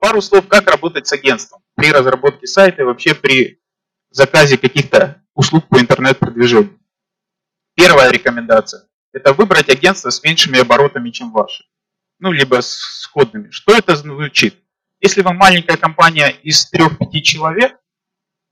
пару слов, как работать с агентством при разработке сайта и вообще при заказе каких-то услуг по интернет-продвижению. Первая рекомендация – это выбрать агентство с меньшими оборотами, чем ваши. Ну, либо сходными. Что это звучит? Если вы маленькая компания из 3-5 человек,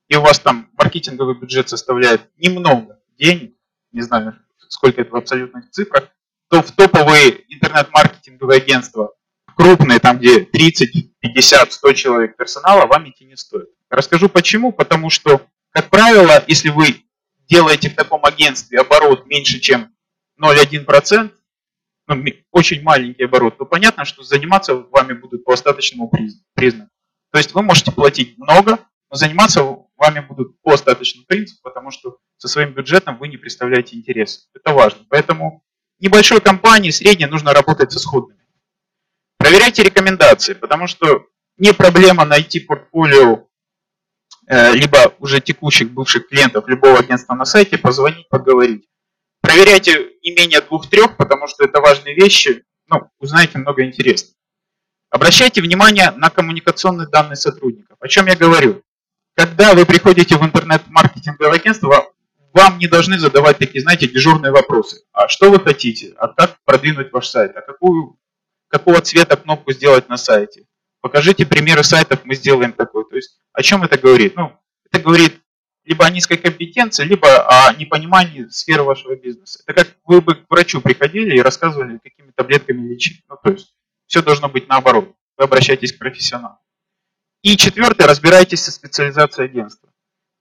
и у вас там маркетинговый бюджет составляет немного денег, не знаю, сколько это в абсолютных цифрах, то в топовые интернет-маркетинговые агентства, крупные, там где 30, 50, 100 человек персонала, вам идти не стоит. Расскажу почему. Потому что, как правило, если вы делаете в таком агентстве оборот меньше, чем 0,1%, ну, очень маленький оборот, то понятно, что заниматься вами будут по остаточному признаку. То есть вы можете платить много, но заниматься вами будут по остаточному принципу, потому что со своим бюджетом вы не представляете интерес. Это важно. Поэтому небольшой компании, средней, нужно работать со сходными. Проверяйте рекомендации, потому что не проблема найти портфолио э, либо уже текущих бывших клиентов любого агентства на сайте, позвонить, поговорить. Проверяйте не менее двух-трех, потому что это важные вещи, ну, узнаете много интересного. Обращайте внимание на коммуникационные данные сотрудников. О чем я говорю? Когда вы приходите в интернет-маркетинговое агентство, вам не должны задавать такие, знаете, дежурные вопросы. А что вы хотите? А как продвинуть ваш сайт? А какую, какого цвета кнопку сделать на сайте? Покажите примеры сайтов, мы сделаем такой. То есть о чем это говорит? Ну, это говорит либо о низкой компетенции, либо о непонимании сферы вашего бизнеса. Это как вы бы к врачу приходили и рассказывали, какими таблетками лечить. Ну, то есть все должно быть наоборот. Вы обращаетесь к профессионалу. И четвертое, разбирайтесь со специализацией агентства.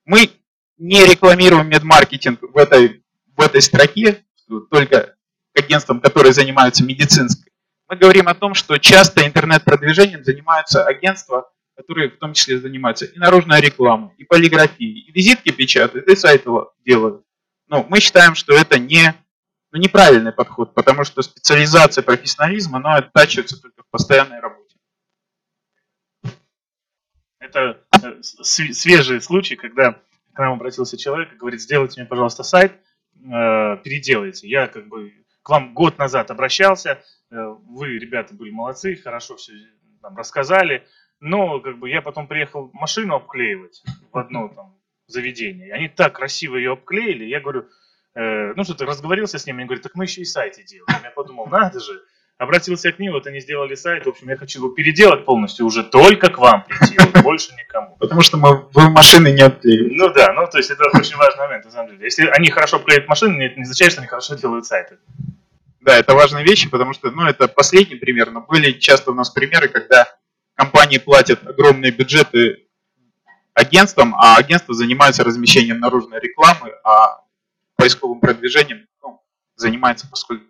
Мы не рекламируем медмаркетинг в этой, в этой строке, только агентствам, которые занимаются медицинской. Мы говорим о том, что часто интернет-продвижением занимаются агентства, которые в том числе занимаются и наружной рекламой, и полиграфией, и визитки печатают, и сайты делают. Но мы считаем, что это не, ну, неправильный подход, потому что специализация, профессионализм, оно оттачивается только в постоянной работе. Это э, свежий случай, когда к нам обратился человек и говорит, сделайте мне, пожалуйста, сайт, э, переделайте. Я как бы к вам год назад обращался, э, вы, ребята, были молодцы, хорошо все там рассказали, но как бы я потом приехал машину обклеивать в одно там заведение. Они так красиво ее обклеили, я говорю, э, ну что-то разговорился с ними, они говорят, так мы еще и сайты делаем. Я подумал, надо же, обратился к ним, вот они сделали сайт, в общем, я хочу его переделать полностью, уже только к вам прийти, вот, больше никому. Потому что мы, вы машины не отклеили. Ну да, ну то есть это очень важный момент, на самом деле. Если они хорошо клеят машины, это не означает, что они хорошо делают сайты. Да, это важные вещи, потому что, ну, это последний пример, но были часто у нас примеры, когда компании платят огромные бюджеты агентствам, а агентства занимаются размещением наружной рекламы, а поисковым продвижением ну, занимается постой.